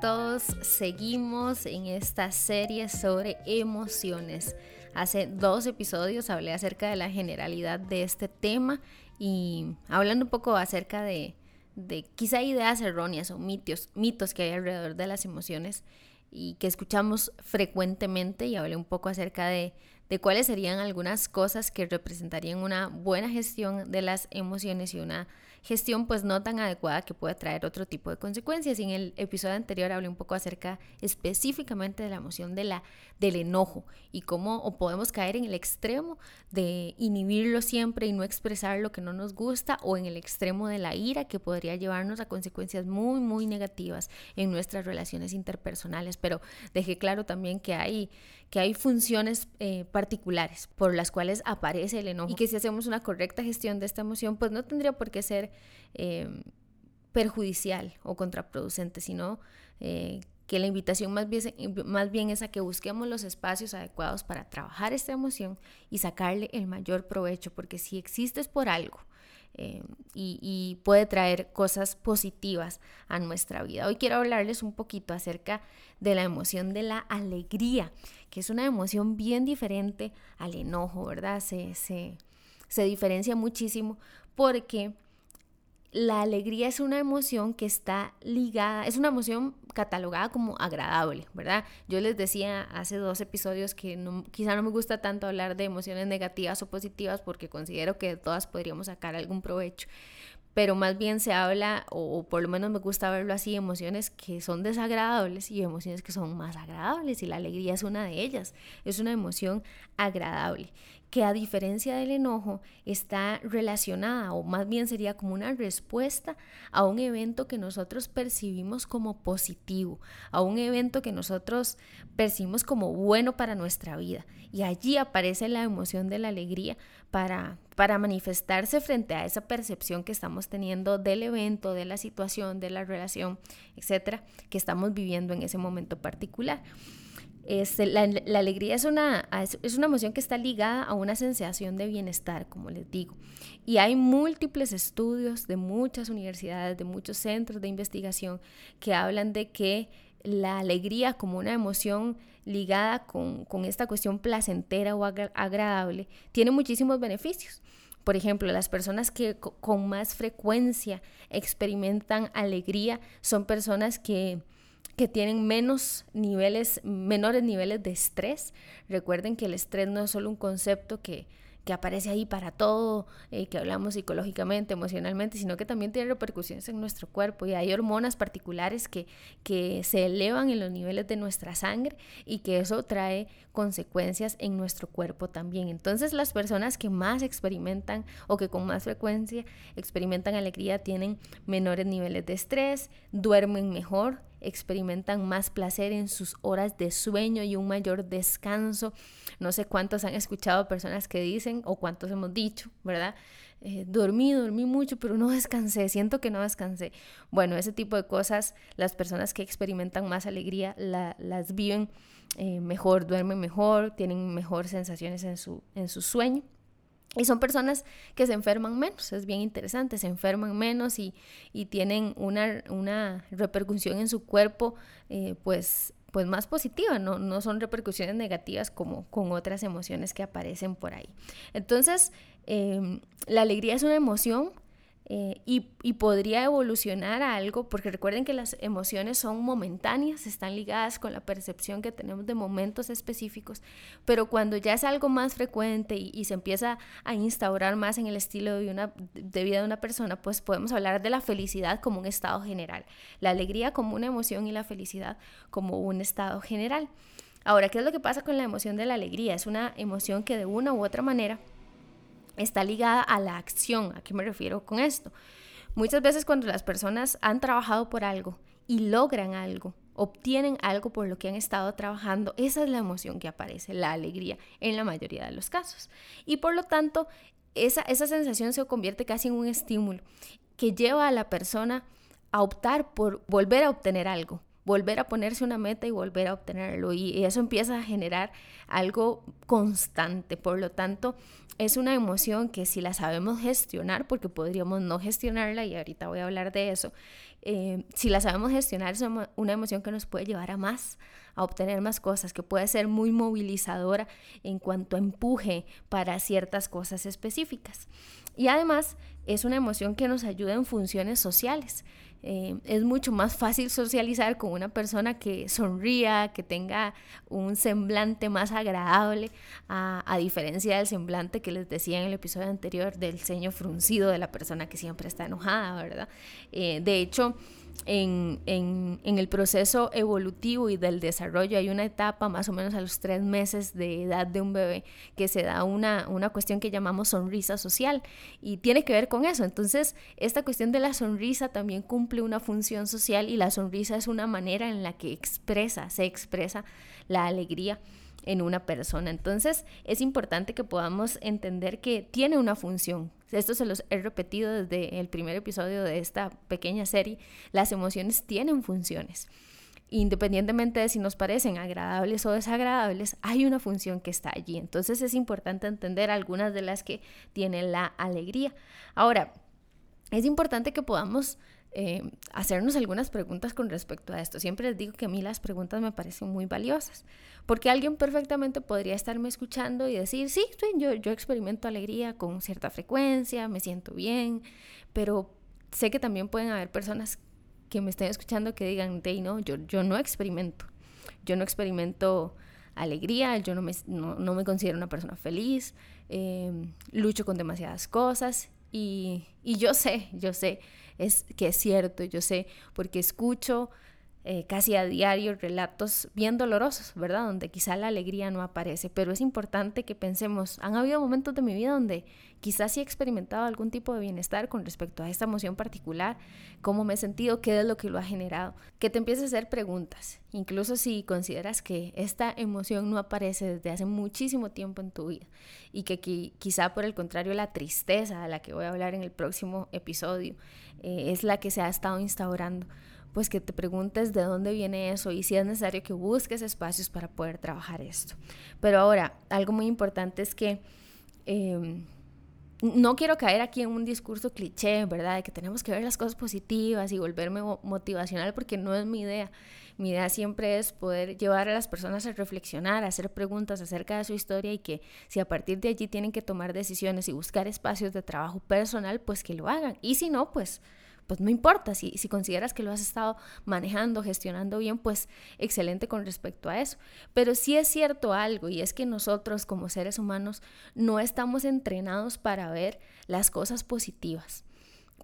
todos, seguimos en esta serie sobre emociones. Hace dos episodios hablé acerca de la generalidad de este tema y hablando un poco acerca de, de quizá ideas erróneas o mitos, mitos que hay alrededor de las emociones y que escuchamos frecuentemente y hablé un poco acerca de, de cuáles serían algunas cosas que representarían una buena gestión de las emociones y una gestión pues no tan adecuada que puede traer otro tipo de consecuencias. Y en el episodio anterior hablé un poco acerca específicamente de la emoción de la, del enojo y cómo o podemos caer en el extremo de inhibirlo siempre y no expresar lo que no nos gusta o en el extremo de la ira que podría llevarnos a consecuencias muy muy negativas en nuestras relaciones interpersonales. Pero dejé claro también que hay, que hay funciones eh, particulares por las cuales aparece el enojo. Y que si hacemos una correcta gestión de esta emoción pues no tendría por qué ser Em, perjudicial o contraproducente, sino eh, que la invitación más bien, más bien es a que busquemos los espacios adecuados para trabajar esta emoción y sacarle el mayor provecho, porque si existes por algo em, y, y, puede traer cosas positivas a nuestra vida. Hoy quiero hablarles un poquito acerca de la emoción de la alegría, que es una emoción bien diferente al enojo, ¿verdad? Se, se, se diferencia muchísimo porque la alegría es una emoción que está ligada, es una emoción catalogada como agradable, ¿verdad? Yo les decía hace dos episodios que no, quizá no me gusta tanto hablar de emociones negativas o positivas porque considero que de todas podríamos sacar algún provecho, pero más bien se habla, o, por lo menos me gusta verlo así, emociones que son desagradables y emociones que son más agradables, y la alegría es una de ellas, es una emoción agradable que a diferencia del enojo está relacionada o más bien sería como una respuesta a un evento que nosotros percibimos como positivo, a un evento que nosotros percibimos como bueno para nuestra vida. Y allí aparece la emoción de la alegría para, para manifestarse frente a esa percepción que estamos teniendo del evento, de la situación, de la relación, etcétera, que estamos viviendo en ese momento particular. Este, la, alegría es una, es una emoción que está ligada a una sensación de bienestar, como les digo. Y hay múltiples estudios de muchas universidades, de muchos centros de investigación que hablan de que la alegría como una emoción ligada con, esta cuestión placentera o agradable tiene muchísimos beneficios. Por ejemplo, las personas que con más frecuencia experimentan alegría son personas que que tienen menos niveles, menores niveles de estrés. Recuerden que el estrés no es solo un concepto que, que aparece ahí para todo, eh, que hablamos psicológicamente, emocionalmente, sino que también tiene repercusiones en nuestro cuerpo y hay hormonas particulares que, que se elevan en los niveles de nuestra sangre y que eso trae consecuencias en nuestro cuerpo también. Entonces las personas que más experimentan o que con más frecuencia experimentan alegría tienen menores niveles de estrés, duermen mejor, experimentan más placer en sus horas de sueño y un mayor descanso. No sé cuántos han escuchado personas que dicen o cuántos hemos dicho, ¿verdad? Eh, dormí, dormí mucho, pero no descansé, siento que no descansé. Bueno, ese tipo de cosas, las personas que experimentan más alegría las viven eh, mejor, duermen mejor, tienen mejor sensaciones en su, en su sueño. Y son personas que se enferman menos, es bien interesante, se enferman menos y, tienen una, una, repercusión en su cuerpo eh, pues, pues más positiva, ¿no? no son repercusiones negativas como con otras emociones que aparecen por ahí. Entonces, em, la alegría es una emoción eh, y, podría evolucionar a algo, porque recuerden que las emociones son momentáneas, están ligadas con la percepción que tenemos de momentos específicos, pero cuando ya es algo más frecuente y, se empieza a instaurar más en el estilo de, de vida de una persona, pues podemos hablar de la felicidad como un estado general, la alegría como una emoción y la felicidad como un estado general. Ahora, ¿qué es lo que pasa con la emoción de la alegría? Es una emoción que de una u otra manera está ligada a la acción. ¿A qué me refiero con esto? Muchas veces cuando las personas han trabajado por algo y logran algo, obtienen algo por lo que han estado trabajando, esa es la emoción que aparece, la alegría, en la mayoría de los casos. Y por lo tanto, esa, esa sensación se convierte casi en un estímulo que lleva a la persona a optar por volver a obtener algo, volver a ponerse una meta y volver a obtenerlo. Y eso empieza a generar algo constante. Por lo tanto, es una emoción que si la sabemos gestionar, porque podríamos no gestionarla, y ahorita voy a hablar de eso, eh, si la sabemos gestionar, es una emoción que nos puede llevar a más, a obtener más cosas, que puede ser muy movilizadora en cuanto a empuje para ciertas cosas específicas. Y además es una emoción que nos ayuda en funciones sociales. Eh, es mucho más fácil socializar con una persona que sonría, que tenga un semblante más agradable, a, diferencia del semblante que les decía en el episodio anterior del ceño fruncido de la persona que siempre está enojada, ¿verdad? Eh, de hecho, en, el proceso evolutivo y del desarrollo hay una etapa más o menos a los tres meses de edad de un bebé que se da una, una cuestión que llamamos sonrisa social y tiene que ver con eso. Entonces, esta cuestión de la sonrisa también cumple una función social y la sonrisa es una manera en la que expresa, se expresa la alegría en una persona. Entonces es importante que podamos entender que tiene una función. Esto se los he repetido desde el primer episodio de esta pequeña serie. Las emociones tienen funciones. Independientemente de si nos parecen agradables o desagradables, hay una función que está allí. Entonces es importante entender algunas de las que tiene la alegría. Ahora, es importante que podamos eh, hacernos algunas preguntas con respecto a esto. Siempre les digo que a mí las preguntas me parecen muy valiosas, porque alguien perfectamente podría estarme escuchando y decir, sí, yo, yo experimento alegría con cierta frecuencia, me siento bien, pero sé que también pueden haber personas que me estén escuchando que digan, hey, no, yo, yo no experimento, yo no experimento alegría, yo no me, no, me considero una persona feliz, eh, lucho con demasiadas cosas y, y yo sé, yo sé es que es cierto, yo sé, porque escucho eh, casi a diario relatos bien dolorosos, ¿verdad? Donde quizá la alegría no aparece, pero es importante que pensemos, han habido momentos de mi vida donde quizás sí he experimentado algún tipo de bienestar con respecto a esta emoción particular, cómo me he sentido, qué es lo que lo ha generado, que te empieces a hacer preguntas, incluso si consideras que esta emoción no aparece desde hace muchísimo tiempo en tu vida y que quizá por el contrario la tristeza a la que voy a hablar en el próximo episodio eh, es la que se ha estado instaurando pues que te preguntes de dónde viene eso y si es necesario que busques espacios para poder trabajar esto. Pero ahora, algo muy importante es que em, no quiero caer aquí en un discurso cliché, ¿verdad? De que tenemos que ver las cosas positivas y volverme motivacional porque no es mi idea. Mi idea siempre es poder llevar a las personas a reflexionar, a hacer preguntas acerca de su historia y que si a partir de allí tienen que tomar decisiones y buscar espacios de trabajo personal, pues que lo hagan. Y si no, pues pues no importa, si, si consideras que lo has estado manejando, gestionando bien, pues excelente con respecto a eso. Pero sí es cierto algo y es que nosotros como seres humanos no estamos entrenados para ver las cosas positivas.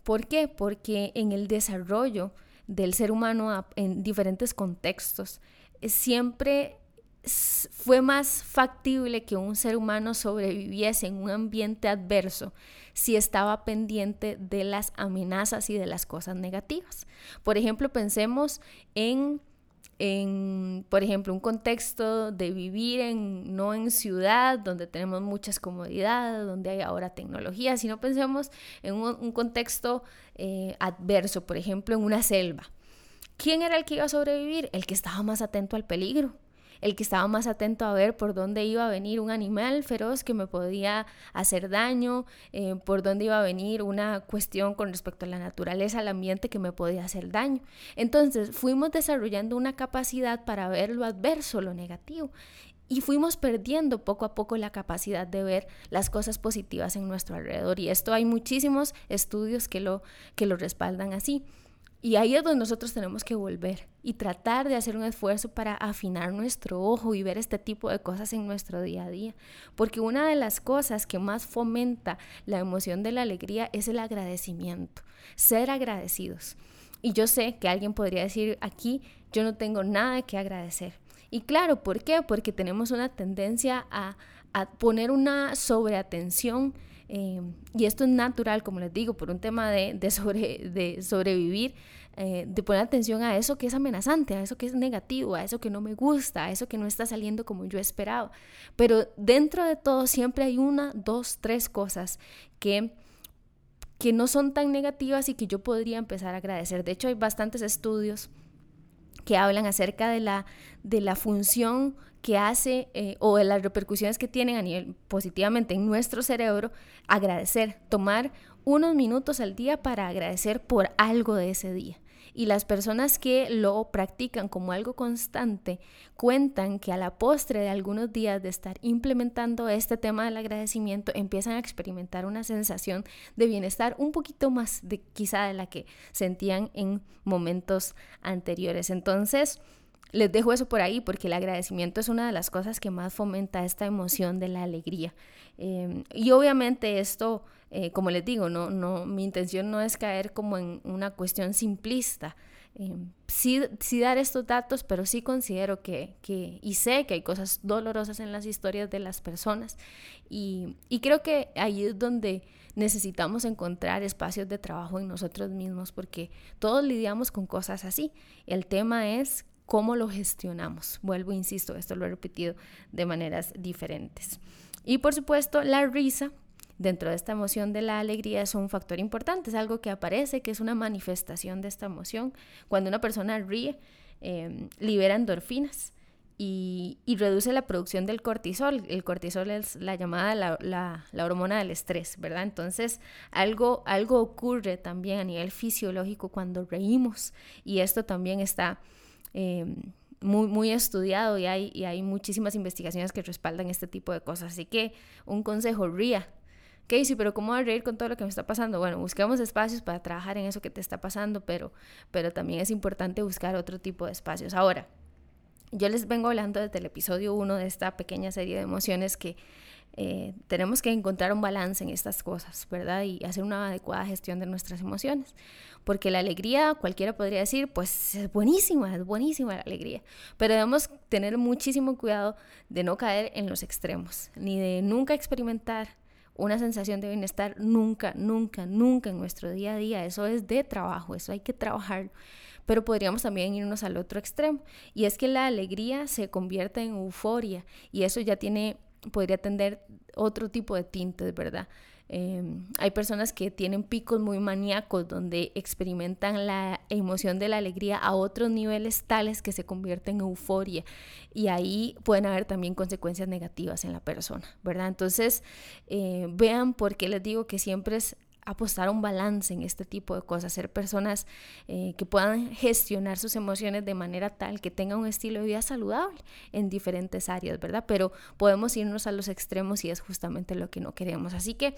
¿Por qué? Porque en el desarrollo del ser humano en diferentes contextos eh, siempre fue más factible que un ser humano sobreviviese en un ambiente adverso si estaba pendiente de las amenazas y de las cosas negativas. Por ejemplo, pensemos en, por ejemplo, un contexto de vivir en, no en ciudad, donde tenemos muchas comodidades, donde hay ahora tecnología, sino pensemos en un, contexto eh, adverso, por ejemplo, en una selva. ¿Quién era el que iba a sobrevivir? El que estaba más atento al peligro el que estaba más atento a ver por dónde iba a venir un animal feroz que me podía hacer daño, eh, por dónde iba a venir una cuestión con respecto a la naturaleza, al ambiente que me podía hacer daño. Entonces fuimos desarrollando una capacidad para ver lo adverso, lo negativo. Y fuimos perdiendo poco a poco la capacidad de ver las cosas positivas en nuestro alrededor. Y esto hay muchísimos estudios que lo, que lo respaldan así. Y ahí es donde nosotros tenemos que volver y tratar de hacer un esfuerzo para afinar nuestro ojo y ver este tipo de cosas en nuestro día a día. Porque una de las cosas que más fomenta la emoción de la alegría es el agradecimiento, ser agradecidos. Y yo sé que alguien podría decir aquí, yo no tengo nada que agradecer. Y claro, ¿por qué? Porque tenemos una tendencia a, poner una sobreatención eh, y esto es natural, como les digo, por un tema de, sobre, de sobrevivir, eh, de poner atención a eso que es amenazante, a eso que es negativo, a eso que no me gusta, a eso que no está saliendo como yo esperaba. Pero dentro de todo siempre hay una, dos, tres cosas que que no son tan negativas y que yo podría empezar a agradecer. De hecho, hay bastantes estudios que hablan acerca de la, de la función que hace eh, o de las repercusiones que tienen a nivel positivamente en nuestro cerebro, agradecer, tomar unos minutos al día para agradecer por algo de ese día. Y las personas que lo practican como algo constante cuentan que a la postre de algunos días de estar implementando este tema del agradecimiento empiezan a experimentar una sensación de bienestar un poquito más de quizá de la que sentían en momentos anteriores. Entonces, les dejo eso por ahí porque el agradecimiento es una de las cosas que más fomenta esta emoción de la alegría. Em, y obviamente esto, eh, como les digo, no, no, mi intención no es caer como en una cuestión simplista. Em, sí, sí, dar estos datos, pero sí considero que, que, y sé que hay cosas dolorosas en las historias de las personas y, y creo que ahí es donde necesitamos encontrar espacios de trabajo en nosotros mismos porque todos lidiamos con cosas así. El tema es cómo lo gestionamos. Vuelvo, insisto, esto lo he repetido de maneras diferentes. Y por supuesto, la risa dentro de esta emoción de la alegría es un factor importante, es algo que aparece, que es una manifestación de esta emoción. Cuando una persona ríe, em, libera endorfinas. Y, reduce la producción del cortisol. El cortisol es la llamada la, hormona del estrés, ¿verdad? Entonces, algo, algo ocurre también a nivel fisiológico cuando reímos y esto también está Em, muy, muy estudiado y hay, y hay muchísimas investigaciones que respaldan este tipo de cosas. Así que un consejo, ría. Casey, pero ¿cómo voy a reír con todo lo que me está pasando? Bueno, busquemos espacios para trabajar en eso que te está pasando, pero, pero también es importante buscar otro tipo de espacios. Ahora, yo les vengo hablando desde el episodio 1 de esta pequeña serie de emociones que eh, tenemos que encontrar un balance en estas cosas, ¿verdad? Y hacer una adecuada gestión de nuestras emociones. Porque la alegría, cualquiera podría decir, pues es buenísima, es buenísima la alegría. Pero debemos tener muchísimo cuidado de no caer en los extremos, ni de nunca experimentar una sensación de bienestar, nunca, nunca, nunca en nuestro día a día. Eso es de trabajo, eso hay que trabajar pero podríamos también irnos al otro extremo. Y es que la alegría se convierte en euforia y eso ya tiene podría tener otro tipo de tintes, ¿verdad? Em, hay personas que tienen picos muy maníacos donde experimentan la emoción de la alegría a otros niveles tales que se convierten en euforia y ahí pueden haber también consecuencias negativas en la persona, ¿verdad? Entonces, eh, vean por qué les digo que siempre es apostar un balance en este tipo de cosas, ser personas eh, que puedan gestionar sus emociones de manera tal que tengan un estilo de vida saludable en diferentes áreas, ¿verdad? Pero podemos irnos a los extremos y es justamente lo que no queremos. Así que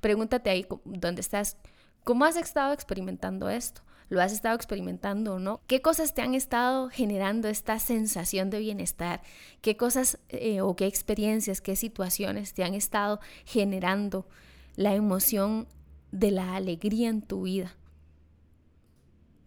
pregúntate ahí dónde estás, cómo has estado experimentando esto. ¿Lo has estado experimentando o no? ¿Qué cosas te han estado generando esta sensación de bienestar? ¿Qué cosas eh, o qué experiencias, qué situaciones te han estado generando la emoción de la alegría en tu vida.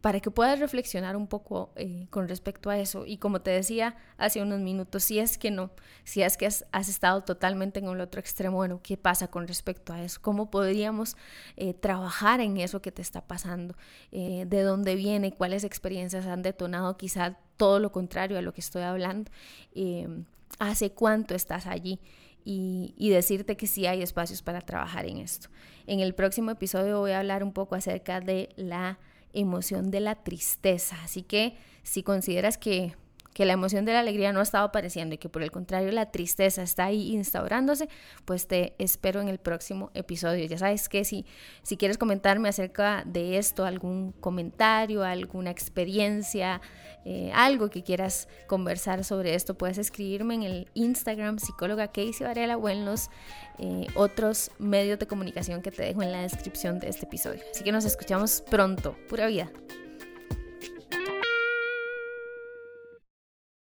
Para que puedas reflexionar un poco eh, con respecto a eso. Y como te decía hace unos minutos, si es que no, si es que has, estado totalmente en el otro extremo, bueno, ¿qué pasa con respecto a eso? ¿Cómo podríamos eh, trabajar en eso que te está pasando? Eh, ¿De dónde viene? ¿Cuáles experiencias han detonado quizá todo lo contrario a lo que estoy hablando? ¿Hace cuánto estás allí? Y, decirte que sí hay espacios para trabajar en esto. En el próximo episodio voy a hablar un poco acerca de la emoción de la tristeza, así que si consideras que que la emoción de la alegría no ha estado apareciendo y que por el contrario la tristeza está ahí instaurándose, pues te espero en el próximo episodio. Ya sabes que si, si quieres comentarme acerca de esto, algún comentario, alguna experiencia, eh, algo que quieras conversar sobre esto, puedes escribirme en el Instagram psicóloga Casey Varela o en los eh, otros medios de comunicación que te dejo en la descripción de este episodio. Así que nos escuchamos pronto. Pura vida.